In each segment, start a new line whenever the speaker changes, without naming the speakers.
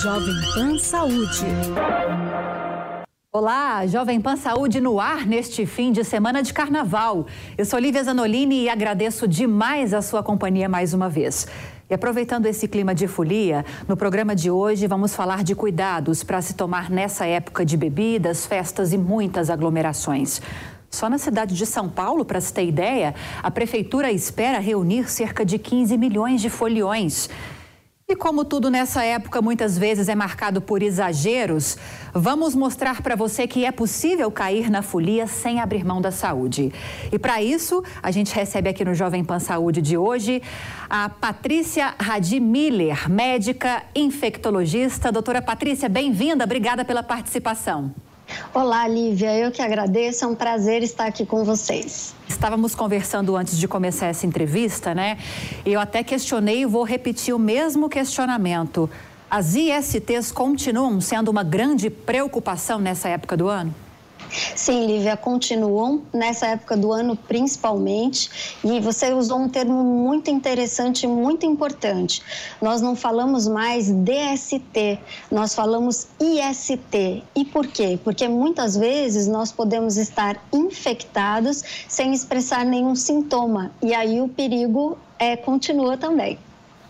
Jovem Pan Saúde.
Olá, Jovem Pan Saúde no ar neste fim de semana de carnaval. Eu sou Lívia Zanolini e agradeço demais a sua companhia mais uma vez. E aproveitando esse clima de folia, no programa de hoje vamos falar de cuidados para se tomar nessa época de bebidas, festas e muitas aglomerações. Só na cidade de São Paulo, para se ter ideia, a prefeitura espera reunir cerca de 15 milhões de foliões. E como tudo nessa época muitas vezes é marcado por exageros, vamos mostrar para você que é possível cair na folia sem abrir mão da saúde. E para isso, a gente recebe aqui no Jovem Pan Saúde de hoje a Patrícia Radi Miller, médica infectologista. Doutora Patrícia, bem-vinda, obrigada pela participação.
Olá, Lívia, eu que agradeço, é um prazer estar aqui com vocês.
Estávamos conversando antes de começar essa entrevista, né? Eu até questionei e vou repetir o mesmo questionamento. As ISTs continuam sendo uma grande preocupação nessa época do ano?
Sim, Lívia, continuam nessa época do ano principalmente. E você usou um termo muito interessante, muito importante. Nós não falamos mais DST, nós falamos IST. E por quê? Porque muitas vezes nós podemos estar infectados sem expressar nenhum sintoma. E aí o perigo é, continua também.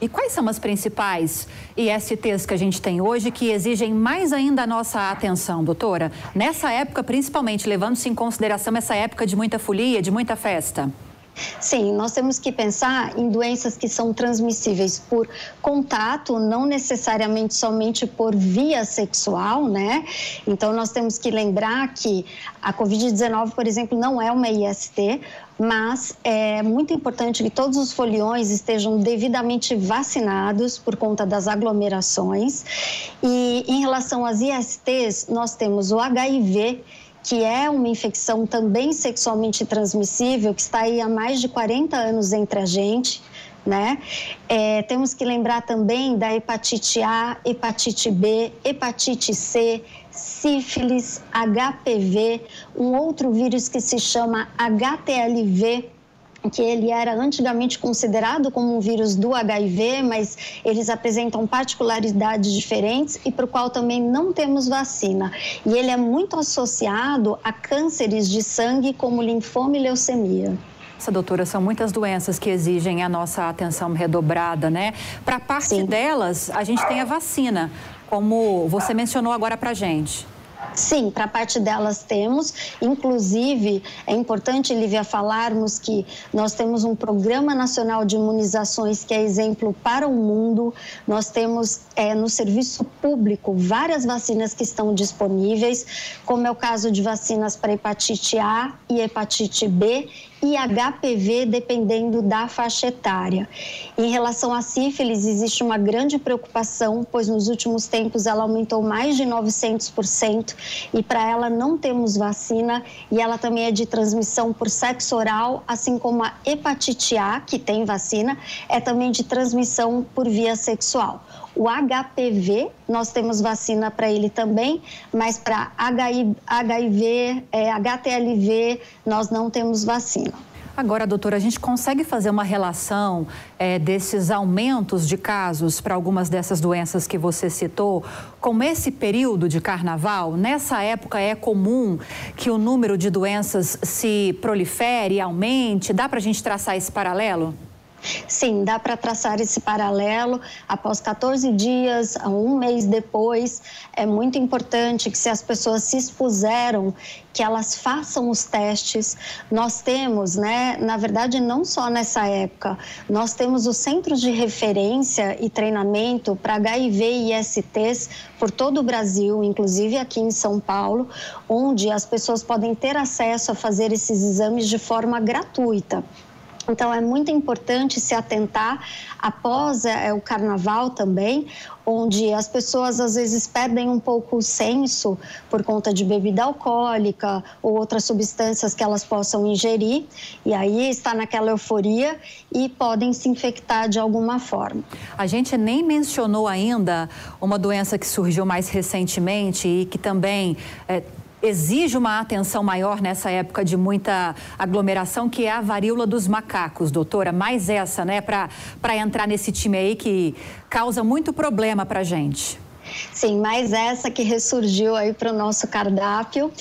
E quais são as principais ISTs que a gente tem hoje que exigem mais ainda a nossa atenção, doutora? Nessa época, principalmente, levando-se em consideração essa época de muita folia, de muita festa.
Sim, nós temos que pensar em doenças que são transmissíveis por contato, não necessariamente somente por via sexual, né? Então, nós temos que lembrar que a Covid-19, por exemplo, não é uma IST, mas é muito importante que todos os foliões estejam devidamente vacinados por conta das aglomerações. E em relação às ISTs, nós temos o HIV que é uma infecção também sexualmente transmissível, que está aí há mais de 40 anos entre a gente. Né? É, temos que lembrar também da hepatite A, hepatite B, hepatite C, sífilis, HPV, um outro vírus que se chama HTLV, que ele era antigamente considerado como um vírus do HIV, mas eles apresentam particularidades diferentes e para o qual também não temos vacina. E ele é muito associado a cânceres de sangue como linfoma e leucemia.
Essa doutora, são muitas doenças que exigem a nossa atenção redobrada, né? Para parte Sim. delas, a gente tem a vacina, como você mencionou agora para gente.
Sim, para parte delas temos. Inclusive, é importante, Lívia, falarmos que nós temos um Programa Nacional de Imunizações que é exemplo para o mundo. Nós temos é, no serviço público várias vacinas que estão disponíveis, como é o caso de vacinas para hepatite A e hepatite B e HPV, dependendo da faixa etária. Em relação à sífilis, existe uma grande preocupação, pois nos últimos tempos ela aumentou mais de 900% e para ela não temos vacina e ela também é de transmissão por sexo oral, assim como a hepatite A, que tem vacina, é também de transmissão por via sexual. O HPV, nós temos vacina para ele também, mas para HIV, é, HTLV, nós não temos vacina.
Agora, doutora, a gente consegue fazer uma relação é, desses aumentos de casos para algumas dessas doenças que você citou com esse período de carnaval? Nessa época é comum que o número de doenças se prolifere, aumente? Dá para a gente traçar esse paralelo?
Sim, dá para traçar esse paralelo. Após 14 dias, um mês depois, é muito importante que se as pessoas se expuseram, que elas façam os testes. Nós temos, né, na verdade, não só nessa época, nós temos os centros de referência e treinamento para HIV e ISTs por todo o Brasil, inclusive aqui em São Paulo, onde as pessoas podem ter acesso a fazer esses exames de forma gratuita. Então, é muito importante se atentar após é, o carnaval também, onde as pessoas às vezes perdem um pouco o senso por conta de bebida alcoólica ou outras substâncias que elas possam ingerir, e aí está naquela euforia e podem se infectar de alguma forma.
A gente nem mencionou ainda uma doença que surgiu mais recentemente e que também. É exige uma atenção maior nessa época de muita aglomeração, que é a varíola dos macacos, doutora. Mais essa, né, para entrar nesse time aí que causa muito problema para gente.
Sim, mais essa que ressurgiu aí para o nosso cardápio.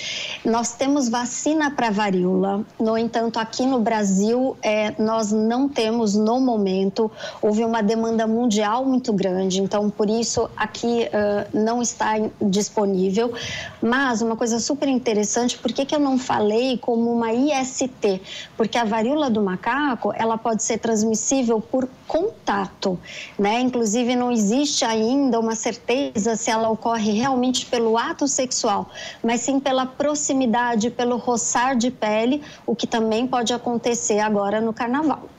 Nós temos vacina para varíola, no entanto, aqui no Brasil, é, nós não temos no momento. Houve uma demanda mundial muito grande, então por isso aqui uh, não está disponível. Mas uma coisa super interessante, por que, que eu não falei como uma IST? Porque a varíola do macaco, ela pode ser transmissível por contato, né? Inclusive não existe ainda uma certeza se ela ocorre realmente pelo ato sexual, mas sim pela proximidade, pelo roçar de pele, o que também pode acontecer agora no carnaval.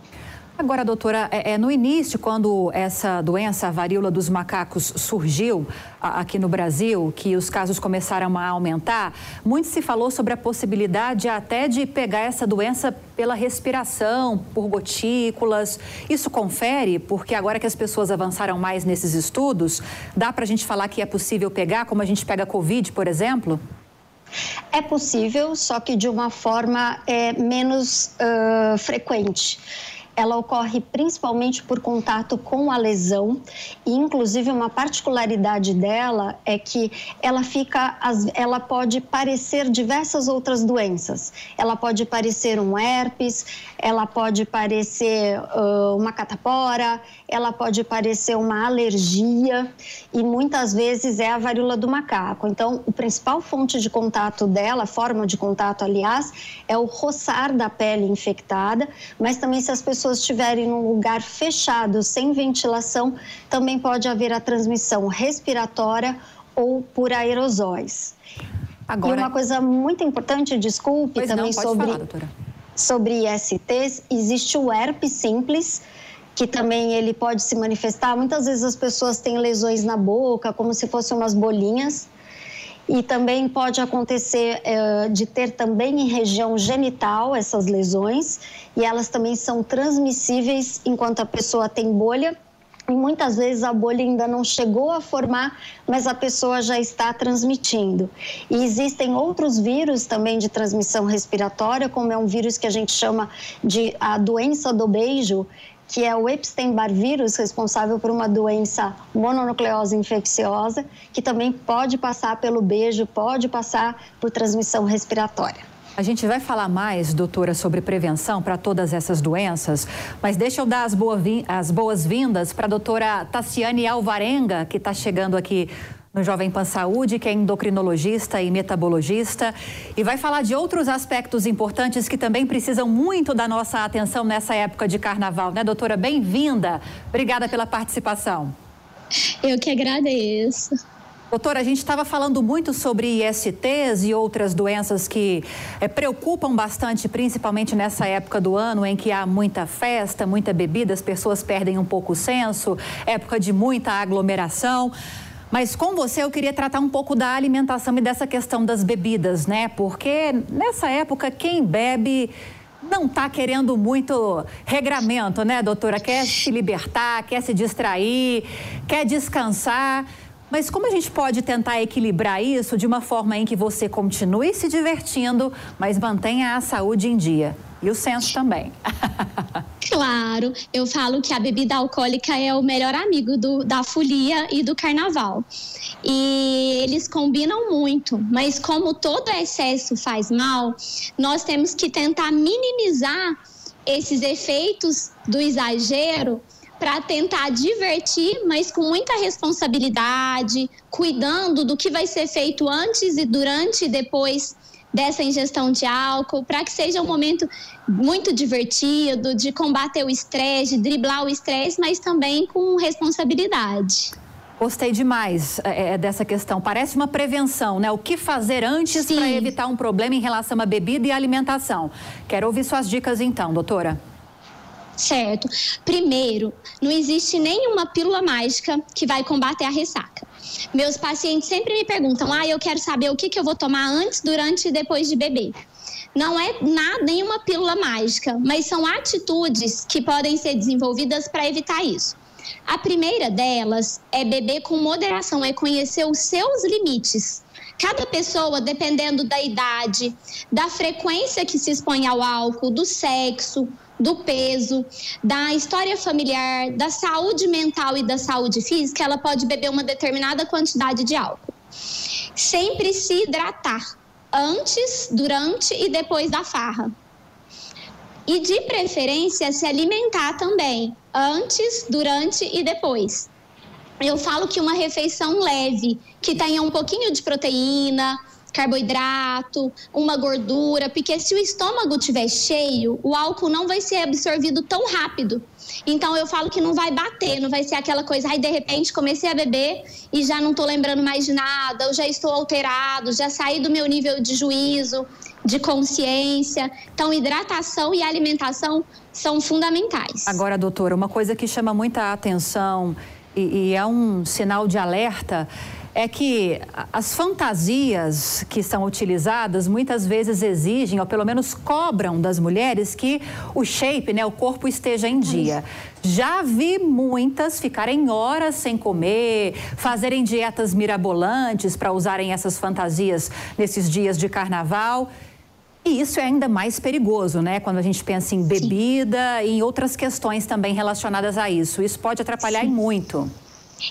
Agora, doutora, é, é, no início, quando essa doença, a varíola dos macacos, surgiu a, aqui no Brasil, que os casos começaram a aumentar, muito se falou sobre a possibilidade até de pegar essa doença pela respiração, por gotículas. Isso confere, porque agora que as pessoas avançaram mais nesses estudos, dá para a gente falar que é possível pegar, como a gente pega a Covid, por exemplo?
É possível, só que de uma forma é, menos uh, frequente ela ocorre principalmente por contato com a lesão e inclusive uma particularidade dela é que ela fica ela pode parecer diversas outras doenças. Ela pode parecer um herpes, ela pode parecer uh, uma catapora, ela pode parecer uma alergia e muitas vezes é a varíola do macaco. Então, o principal fonte de contato dela, forma de contato, aliás, é o roçar da pele infectada, mas também se as pessoas estiverem num lugar fechado, sem ventilação, também pode haver a transmissão respiratória ou por aerosóis. Agora... E uma coisa muito importante, desculpe,
pois
também
não,
sobre,
falar,
sobre ISTs, existe o herpes simples, que também ele pode se manifestar. Muitas vezes as pessoas têm lesões na boca, como se fossem umas bolinhas. E também pode acontecer é, de ter também em região genital essas lesões, e elas também são transmissíveis enquanto a pessoa tem bolha. E muitas vezes a bolha ainda não chegou a formar, mas a pessoa já está transmitindo. E existem outros vírus também de transmissão respiratória, como é um vírus que a gente chama de a doença do beijo, que é o Epstein-Barr vírus, responsável por uma doença mononucleose infecciosa, que também pode passar pelo beijo, pode passar por transmissão respiratória.
A gente vai falar mais, doutora, sobre prevenção para todas essas doenças, mas deixa eu dar as boas-vindas para a doutora Tassiane Alvarenga, que está chegando aqui no Jovem Pan Saúde, que é endocrinologista e metabologista, e vai falar de outros aspectos importantes que também precisam muito da nossa atenção nessa época de carnaval, né, doutora? Bem-vinda. Obrigada pela participação.
Eu que agradeço.
Doutora, a gente estava falando muito sobre ISTs e outras doenças que é, preocupam bastante, principalmente nessa época do ano em que há muita festa, muita bebida, as pessoas perdem um pouco o senso, época de muita aglomeração. Mas com você eu queria tratar um pouco da alimentação e dessa questão das bebidas, né? Porque nessa época quem bebe não está querendo muito regramento, né, doutora? Quer se libertar, quer se distrair, quer descansar. Mas como a gente pode tentar equilibrar isso de uma forma em que você continue se divertindo, mas mantenha a saúde em dia? E o senso também.
claro, eu falo que a bebida alcoólica é o melhor amigo do, da folia e do carnaval. E eles combinam muito, mas como todo excesso faz mal, nós temos que tentar minimizar esses efeitos do exagero para tentar divertir, mas com muita responsabilidade, cuidando do que vai ser feito antes e durante e depois dessa ingestão de álcool, para que seja um momento muito divertido, de combater o estresse, de driblar o estresse, mas também com responsabilidade.
Gostei demais é, é dessa questão. Parece uma prevenção, né? O que fazer antes para evitar um problema em relação à bebida e alimentação? Quero ouvir suas dicas então, doutora.
Certo. Primeiro, não existe nenhuma pílula mágica que vai combater a ressaca. Meus pacientes sempre me perguntam: ah, eu quero saber o que, que eu vou tomar antes, durante e depois de beber. Não é nada, nenhuma pílula mágica, mas são atitudes que podem ser desenvolvidas para evitar isso. A primeira delas é beber com moderação, é conhecer os seus limites. Cada pessoa, dependendo da idade, da frequência que se expõe ao álcool, do sexo, do peso, da história familiar, da saúde mental e da saúde física, ela pode beber uma determinada quantidade de álcool. Sempre se hidratar antes, durante e depois da farra. E de preferência se alimentar também, antes, durante e depois. Eu falo que uma refeição leve, que tenha um pouquinho de proteína, carboidrato, uma gordura, porque se o estômago estiver cheio, o álcool não vai ser absorvido tão rápido. Então eu falo que não vai bater, não vai ser aquela coisa, ai de repente comecei a beber e já não estou lembrando mais de nada, eu já estou alterado, já saí do meu nível de juízo, de consciência. Então hidratação e alimentação são fundamentais.
Agora, doutora, uma coisa que chama muita atenção e, e é um sinal de alerta é que as fantasias que são utilizadas muitas vezes exigem, ou pelo menos cobram das mulheres, que o shape, né, o corpo esteja em dia. Já vi muitas ficarem horas sem comer, fazerem dietas mirabolantes para usarem essas fantasias nesses dias de carnaval. E isso é ainda mais perigoso, né? Quando a gente pensa em bebida Sim. e em outras questões também relacionadas a isso. Isso pode atrapalhar Sim. muito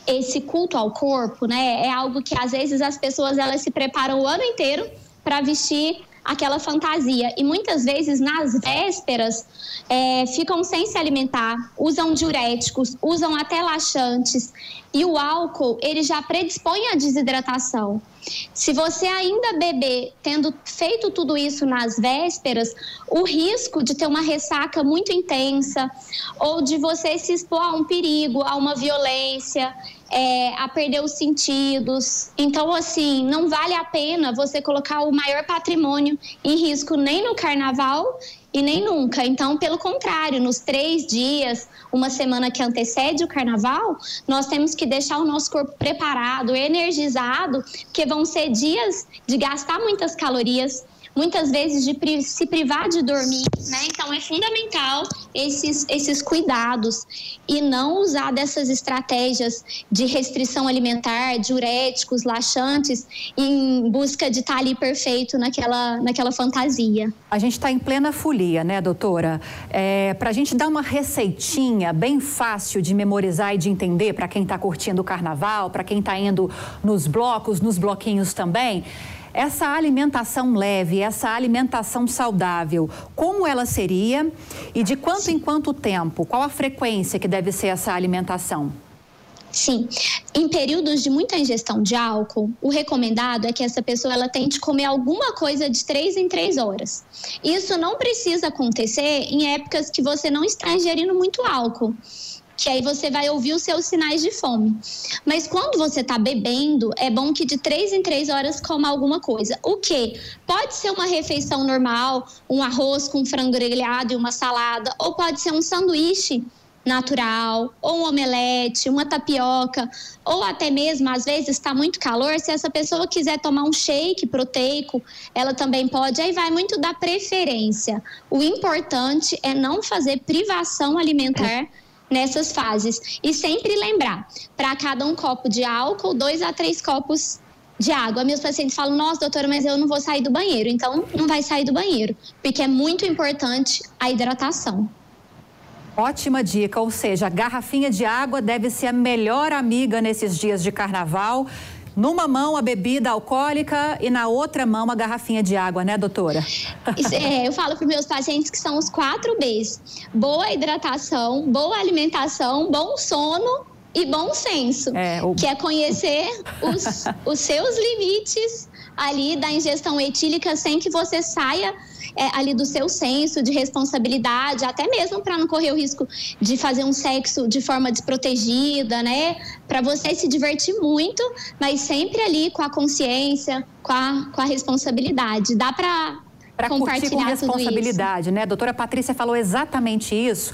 esse culto ao corpo, né, é algo que às vezes as pessoas elas se preparam o ano inteiro para vestir aquela fantasia. E muitas vezes, nas vésperas, é, ficam sem se alimentar, usam diuréticos, usam até laxantes. E o álcool, ele já predispõe à desidratação. Se você ainda beber, tendo feito tudo isso nas vésperas, o risco de ter uma ressaca muito intensa ou de você se expor a um perigo, a uma violência, é, a perder os sentidos. Então, assim, não vale a pena você colocar o maior patrimônio em risco nem no carnaval e nem nunca. Então, pelo contrário, nos três dias, uma semana que antecede o carnaval, nós temos que deixar o nosso corpo preparado, energizado, porque vão ser dias de gastar muitas calorias, muitas vezes de se privar de dormir, né? Então é fundamental esses, esses cuidados e não usar dessas estratégias de restrição alimentar, diuréticos, laxantes, em busca de estar ali perfeito naquela, naquela fantasia.
A gente está em plena folia, né, doutora? É, para a gente dar uma receitinha bem fácil de memorizar e de entender para quem está curtindo o carnaval, para quem está indo nos blocos, nos bloquinhos também. Essa alimentação leve, essa alimentação saudável, como ela seria e de quanto em quanto tempo? Qual a frequência que deve ser essa alimentação?
Sim, em períodos de muita ingestão de álcool, o recomendado é que essa pessoa ela tente comer alguma coisa de três em três horas. Isso não precisa acontecer em épocas que você não está ingerindo muito álcool que aí você vai ouvir os seus sinais de fome. Mas quando você está bebendo, é bom que de três em três horas coma alguma coisa. O que? Pode ser uma refeição normal, um arroz com frango grelhado e uma salada, ou pode ser um sanduíche natural, ou um omelete, uma tapioca, ou até mesmo, às vezes está muito calor, se essa pessoa quiser tomar um shake proteico, ela também pode, aí vai muito da preferência. O importante é não fazer privação alimentar nessas fases. E sempre lembrar, para cada um copo de álcool, dois a três copos de água. Meus pacientes falam, nossa, doutora, mas eu não vou sair do banheiro. Então, não vai sair do banheiro, porque é muito importante a hidratação.
Ótima dica, ou seja, a garrafinha de água deve ser a melhor amiga nesses dias de carnaval. Numa mão a bebida alcoólica e na outra mão a garrafinha de água, né, doutora?
É, eu falo para meus pacientes que são os quatro Bs: boa hidratação, boa alimentação, bom sono e bom senso, é, o... que é conhecer os, os seus limites ali da ingestão etílica sem que você saia é, ali do seu senso de responsabilidade, até mesmo para não correr o risco de fazer um sexo de forma desprotegida, né? Para você se divertir muito, mas sempre ali com a consciência, com a, com a responsabilidade. Dá para
para curtir com responsabilidade, né? A doutora Patrícia falou exatamente isso.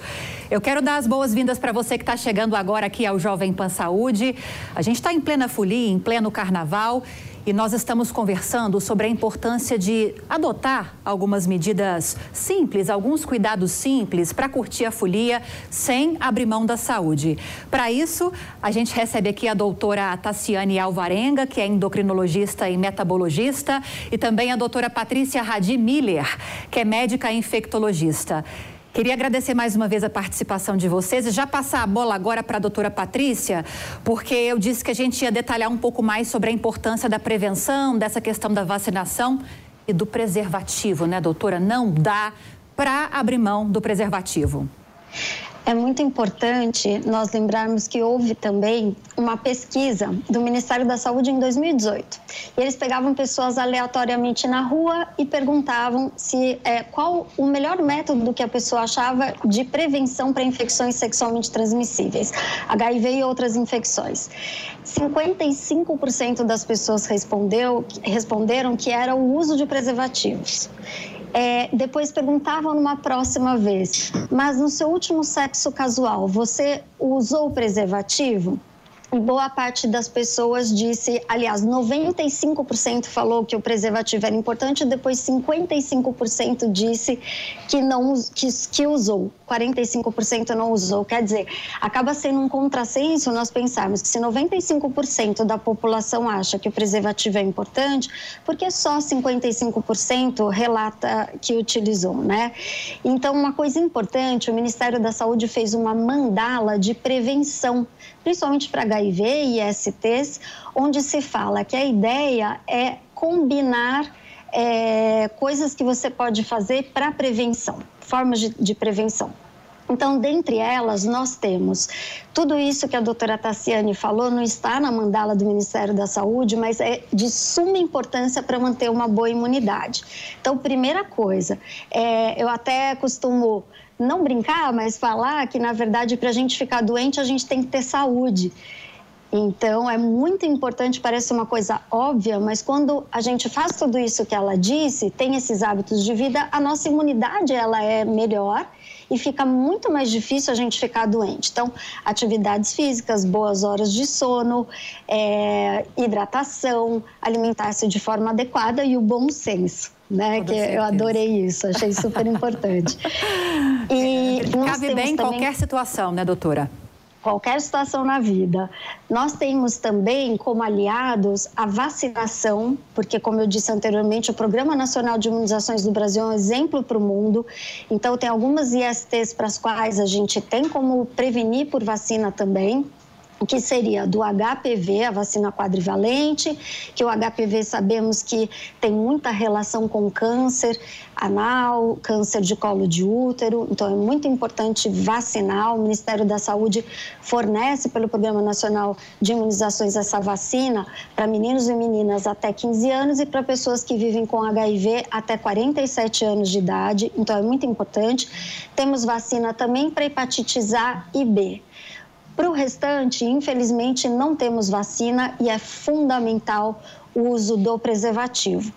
Eu quero dar as boas-vindas para você que está chegando agora aqui ao Jovem Pan Saúde. A gente está em plena folia, em pleno carnaval e nós estamos conversando sobre a importância de adotar algumas medidas simples, alguns cuidados simples para curtir a folia sem abrir mão da saúde. Para isso, a gente recebe aqui a doutora Tassiane Alvarenga, que é endocrinologista e metabologista, e também a doutora Patrícia Radi Miller, que é médica infectologista. Queria agradecer mais uma vez a participação de vocês e já passar a bola agora para a doutora Patrícia, porque eu disse que a gente ia detalhar um pouco mais sobre a importância da prevenção, dessa questão da vacinação e do preservativo, né, doutora? Não dá para abrir mão do preservativo.
É muito importante nós lembrarmos que houve também uma pesquisa do Ministério da Saúde em 2018. E eles pegavam pessoas aleatoriamente na rua e perguntavam se é, qual o melhor método que a pessoa achava de prevenção para infecções sexualmente transmissíveis, HIV e outras infecções. 55% das pessoas respondeu, responderam que era o uso de preservativos é, depois perguntavam numa próxima vez, mas no seu último sexo casual, você usou preservativo? Boa parte das pessoas disse, aliás, 95% falou que o preservativo era importante, depois 55% disse que não que, que usou, 45% não usou. Quer dizer, acaba sendo um contrassenso nós pensarmos que se 95% da população acha que o preservativo é importante, porque só 55% relata que utilizou, né? Então, uma coisa importante, o Ministério da Saúde fez uma mandala de prevenção principalmente para HIV e STs, onde se fala que a ideia é combinar é, coisas que você pode fazer para prevenção, formas de, de prevenção. Então, dentre elas, nós temos tudo isso que a doutora Tassiane falou, não está na mandala do Ministério da Saúde, mas é de suma importância para manter uma boa imunidade. Então, primeira coisa, é, eu até costumo não brincar, mas falar que, na verdade, para a gente ficar doente, a gente tem que ter saúde. Então, é muito importante, parece uma coisa óbvia, mas quando a gente faz tudo isso que ela disse, tem esses hábitos de vida, a nossa imunidade ela é melhor e fica muito mais difícil a gente ficar doente. Então, atividades físicas, boas horas de sono, é, hidratação, alimentar-se de forma adequada e o bom senso né? que certeza. eu adorei isso, achei super importante.
e cabe bem em qualquer situação, né, doutora?
Qualquer situação na vida. Nós temos também como aliados a vacinação, porque, como eu disse anteriormente, o Programa Nacional de Imunizações do Brasil é um exemplo para o mundo. Então, tem algumas ISTs para as quais a gente tem como prevenir por vacina também que seria do HPV, a vacina quadrivalente, que o HPV sabemos que tem muita relação com câncer anal, câncer de colo de útero, então é muito importante vacinar. O Ministério da Saúde fornece pelo Programa Nacional de Imunizações essa vacina para meninos e meninas até 15 anos e para pessoas que vivem com HIV até 47 anos de idade, então é muito importante. Temos vacina também para hepatite A e B. Para o restante, infelizmente, não temos vacina e é fundamental o uso do preservativo.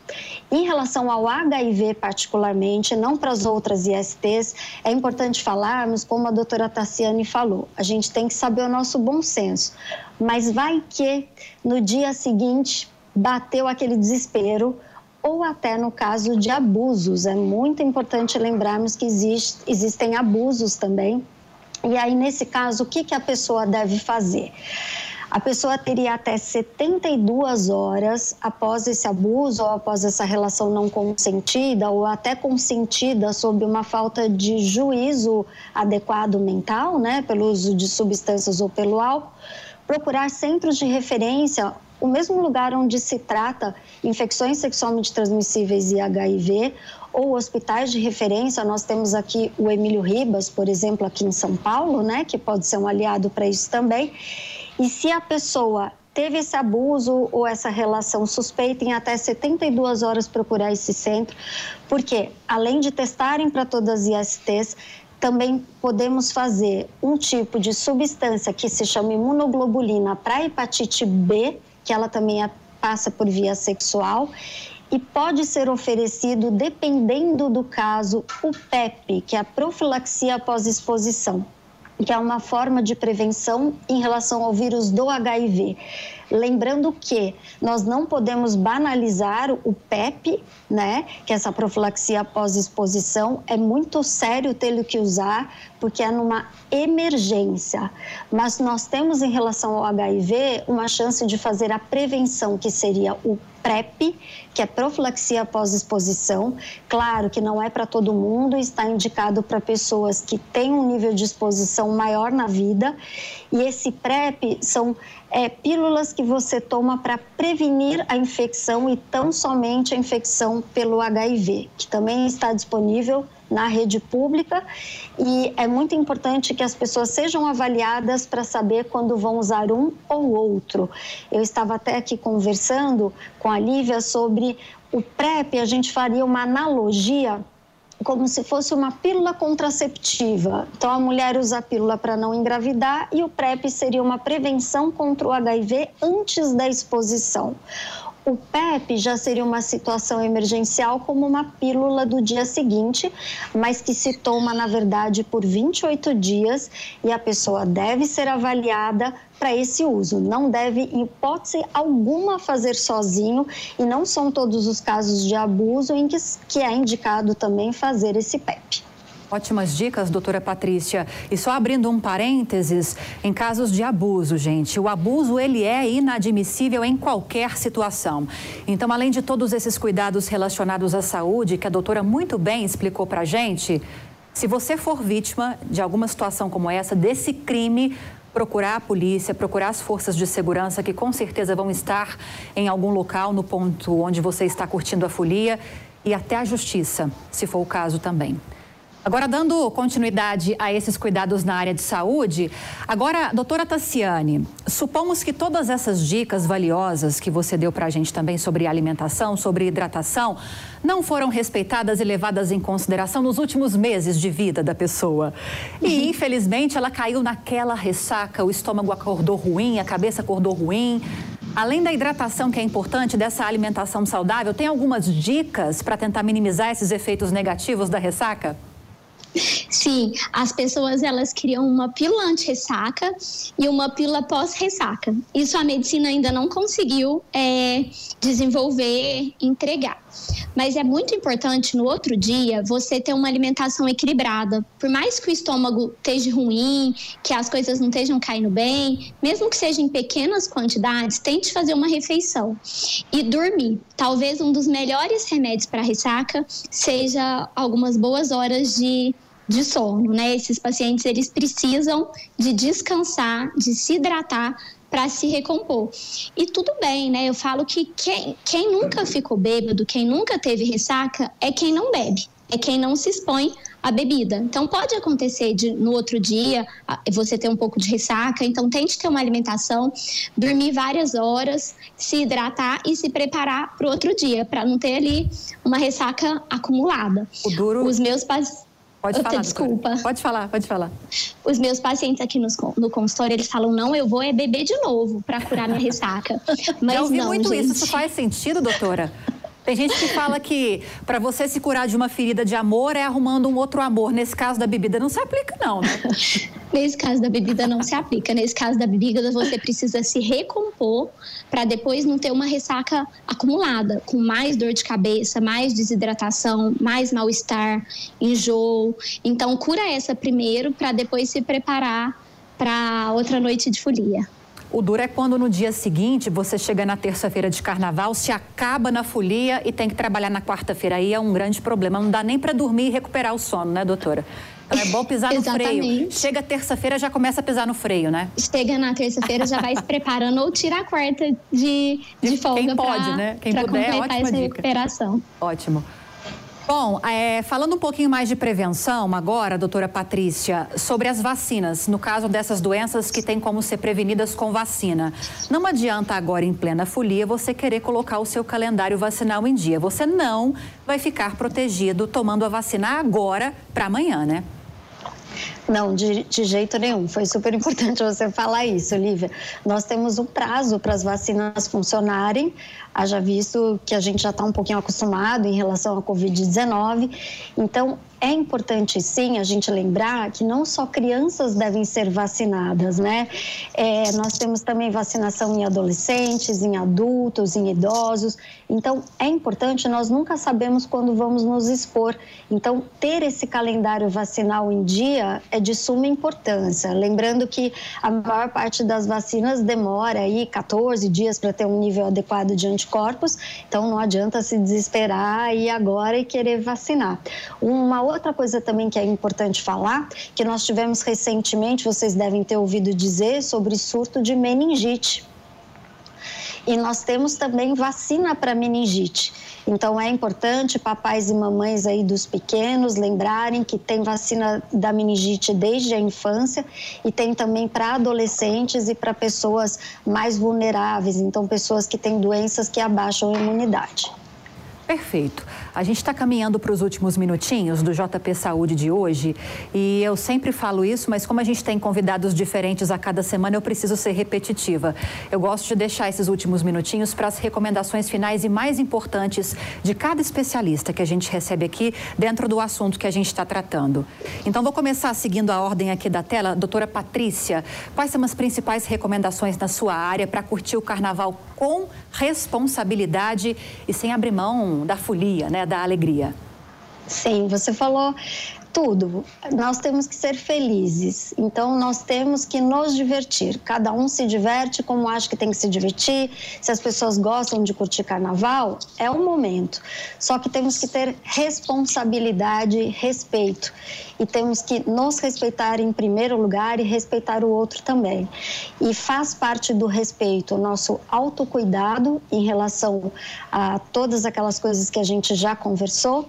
Em relação ao HIV, particularmente, não para as outras ISTs, é importante falarmos, como a doutora Tassiane falou, a gente tem que saber o nosso bom senso. Mas vai que no dia seguinte bateu aquele desespero, ou até no caso de abusos. É muito importante lembrarmos que existe, existem abusos também e aí, nesse caso, o que, que a pessoa deve fazer? A pessoa teria até 72 horas após esse abuso ou após essa relação não consentida ou até consentida sob uma falta de juízo adequado mental, né, pelo uso de substâncias ou pelo álcool, procurar centros de referência o mesmo lugar onde se trata infecções sexualmente transmissíveis e HIV, ou hospitais de referência, nós temos aqui o Emílio Ribas, por exemplo, aqui em São Paulo, né, que pode ser um aliado para isso também. E se a pessoa teve esse abuso ou essa relação suspeita, em até 72 horas procurar esse centro, porque além de testarem para todas as ISTs, também podemos fazer um tipo de substância que se chama imunoglobulina para hepatite B, que ela também é, passa por via sexual e pode ser oferecido, dependendo do caso, o PEP, que é a profilaxia após exposição. que é uma forma de prevenção em relação ao vírus do HIV. Lembrando que nós não podemos banalizar o PEP, né? Que é essa profilaxia pós-exposição é muito sério tê-lo que usar, porque é numa emergência. Mas nós temos em relação ao HIV uma chance de fazer a prevenção, que seria o PrEP, que é profilaxia pós-exposição. Claro que não é para todo mundo, está indicado para pessoas que têm um nível de exposição maior na vida. E esse PrEP são é, pílulas que você toma para prevenir a infecção e tão somente a infecção pelo HIV, que também está disponível na rede pública e é muito importante que as pessoas sejam avaliadas para saber quando vão usar um ou outro. Eu estava até aqui conversando com a Lívia sobre o PrEP, a gente faria uma analogia como se fosse uma pílula contraceptiva. Então, a mulher usa a pílula para não engravidar e o PrEP seria uma prevenção contra o HIV antes da exposição. O PEP já seria uma situação emergencial como uma pílula do dia seguinte, mas que se toma, na verdade, por 28 dias e a pessoa deve ser avaliada para esse uso. Não deve, em hipótese alguma, fazer sozinho e não são todos os casos de abuso em que, que é indicado também fazer esse PEP.
Ótimas dicas, doutora Patrícia. E só abrindo um parênteses, em casos de abuso, gente, o abuso ele é inadmissível em qualquer situação. Então, além de todos esses cuidados relacionados à saúde, que a doutora muito bem explicou para gente, se você for vítima de alguma situação como essa, desse crime, procurar a polícia, procurar as forças de segurança que com certeza vão estar em algum local no ponto onde você está curtindo a folia e até a justiça, se for o caso também. Agora, dando continuidade a esses cuidados na área de saúde, agora, doutora Tassiane, supomos que todas essas dicas valiosas que você deu para a gente também sobre alimentação, sobre hidratação, não foram respeitadas e levadas em consideração nos últimos meses de vida da pessoa. E, uhum. infelizmente, ela caiu naquela ressaca, o estômago acordou ruim, a cabeça acordou ruim. Além da hidratação, que é importante, dessa alimentação saudável, tem algumas dicas para tentar minimizar esses efeitos negativos da ressaca?
Sim, as pessoas elas criam uma pílula anti-ressaca e uma pílula pós-ressaca. Isso a medicina ainda não conseguiu é, desenvolver, entregar. Mas é muito importante no outro dia você ter uma alimentação equilibrada. Por mais que o estômago esteja ruim, que as coisas não estejam caindo bem, mesmo que seja em pequenas quantidades, tente fazer uma refeição e dormir. Talvez um dos melhores remédios para ressaca seja algumas boas horas de de sono, né? Esses pacientes eles precisam de descansar, de se hidratar para se recompor. E tudo bem, né? Eu falo que quem, quem nunca ficou bêbado, quem nunca teve ressaca, é quem não bebe, é quem não se expõe à bebida. Então, pode acontecer de, no outro dia você ter um pouco de ressaca. Então, tente ter uma alimentação, dormir várias horas, se hidratar e se preparar para o outro dia, para não ter ali uma ressaca acumulada.
O duro.
Os meus pacientes
Pode falar. Desculpa. Pode falar, pode falar.
Os meus pacientes aqui no, no consultório, eles falam: não, eu vou é beber de novo para curar minha ressaca. Mas Já ouvi não,
muito
gente.
isso. Isso faz sentido, doutora? Tem gente que fala que para você se curar de uma ferida de amor é arrumando um outro amor. Nesse caso da bebida não se aplica, não, né?
Nesse caso da bebida não se aplica. Nesse caso da bebida você precisa se recompor para depois não ter uma ressaca acumulada, com mais dor de cabeça, mais desidratação, mais mal-estar, enjoo. Então cura essa primeiro para depois se preparar para outra noite de folia.
O duro é quando no dia seguinte você chega na terça-feira de carnaval, se acaba na folia e tem que trabalhar na quarta-feira. Aí é um grande problema. Não dá nem para dormir e recuperar o sono, né, doutora? É bom pisar no freio. Chega terça-feira já começa a pisar no freio, né?
Chega na terça-feira já vai se preparando ou tira a quarta de, de folga.
Quem pode, pra, né? Quem puder, ótima essa dica.
recuperação.
Ótimo. Bom, é, falando um pouquinho mais de prevenção agora, doutora Patrícia, sobre as vacinas, no caso dessas doenças que têm como ser prevenidas com vacina. Não adianta agora, em plena folia, você querer colocar o seu calendário vacinal em dia. Você não vai ficar protegido tomando a vacina agora para amanhã, né?
Não, de, de, jeito nenhum. Foi super importante você falar isso, Lívia. Nós temos um prazo para as vacinas funcionarem, haja visto que a gente já está um pouquinho acostumado em relação à Covid-19. Então, é importante sim a gente lembrar que não só crianças devem ser vacinadas, né? É, nós temos também vacinação em adolescentes, em adultos, em idosos. Então, é importante, nós nunca sabemos quando vamos nos expor. Então, ter esse calendário vacinal em dia é de suma importância. Lembrando que a maior parte das vacinas demora aí 14 dias para ter um nível adequado de anticorpos, então não adianta se desesperar e agora e querer vacinar. Uma outra coisa também que é importante falar, que nós tivemos recentemente, vocês devem ter ouvido dizer sobre surto de meningite. E nós temos também vacina para meningite. Então é importante papais e mamães aí dos pequenos lembrarem que tem vacina da meningite desde a infância e tem também para adolescentes e para pessoas mais vulneráveis, então pessoas que têm doenças que abaixam a imunidade.
Perfeito. A gente está caminhando para os últimos minutinhos do JP Saúde de hoje e eu sempre falo isso, mas como a gente tem convidados diferentes a cada semana, eu preciso ser repetitiva. Eu gosto de deixar esses últimos minutinhos para as recomendações finais e mais importantes de cada especialista que a gente recebe aqui dentro do assunto que a gente está tratando. Então, vou começar seguindo a ordem aqui da tela. Doutora Patrícia, quais são as principais recomendações na sua área para curtir o carnaval com responsabilidade e sem abrir mão da folia, né? da alegria.
Sim, você falou tudo. Nós temos que ser felizes. Então, nós temos que nos divertir. Cada um se diverte como acha que tem que se divertir. Se as pessoas gostam de curtir carnaval, é o momento. Só que temos que ter responsabilidade, respeito. E temos que nos respeitar em primeiro lugar e respeitar o outro também. E faz parte do respeito o nosso autocuidado em relação a todas aquelas coisas que a gente já conversou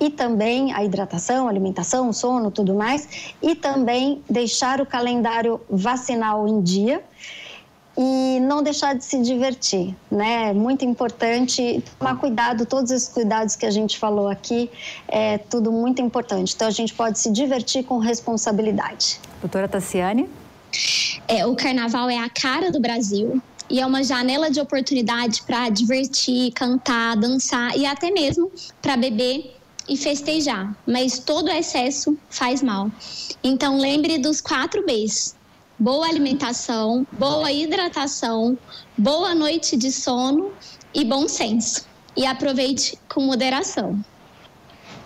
e também a hidratação, alimentação, sono, tudo mais, e também deixar o calendário vacinal em dia e não deixar de se divertir, né? É muito importante tomar cuidado, todos esses cuidados que a gente falou aqui, é tudo muito importante. Então a gente pode se divertir com responsabilidade.
Doutora Tassiane?
É, o carnaval é a cara do Brasil e é uma janela de oportunidade para divertir, cantar, dançar e até mesmo para beber e festejar, mas todo excesso faz mal. Então lembre dos quatro Bs: boa alimentação, boa hidratação, boa noite de sono e bom senso. E aproveite com moderação.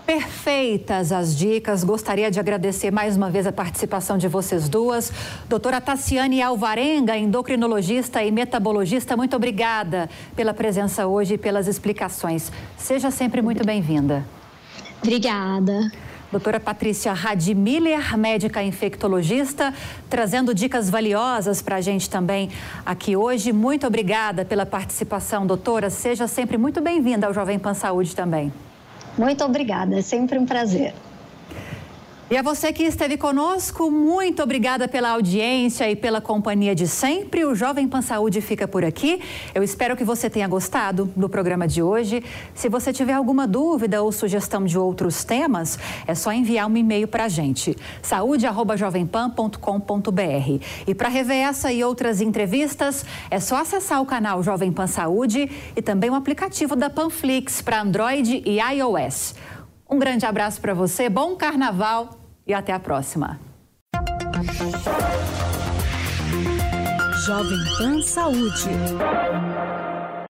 Perfeitas as dicas. Gostaria de agradecer mais uma vez a participação de vocês duas. Doutora Tassiane Alvarenga, endocrinologista e metabologista, muito obrigada pela presença hoje e pelas explicações. Seja sempre muito bem-vinda.
Obrigada.
Doutora Patrícia Radmiller, médica infectologista, trazendo dicas valiosas para a gente também aqui hoje. Muito obrigada pela participação, doutora. Seja sempre muito bem-vinda ao Jovem Pan Saúde também.
Muito obrigada, é sempre um prazer.
E a você que esteve conosco, muito obrigada pela audiência e pela companhia de sempre. O Jovem Pan Saúde fica por aqui. Eu espero que você tenha gostado do programa de hoje. Se você tiver alguma dúvida ou sugestão de outros temas, é só enviar um e-mail para a gente, saúde.jovempan.com.br. E para rever essa e outras entrevistas, é só acessar o canal Jovem Pan Saúde e também o aplicativo da Panflix para Android e iOS. Um grande abraço para você, bom carnaval e até a próxima.
Jovem Pan Saúde.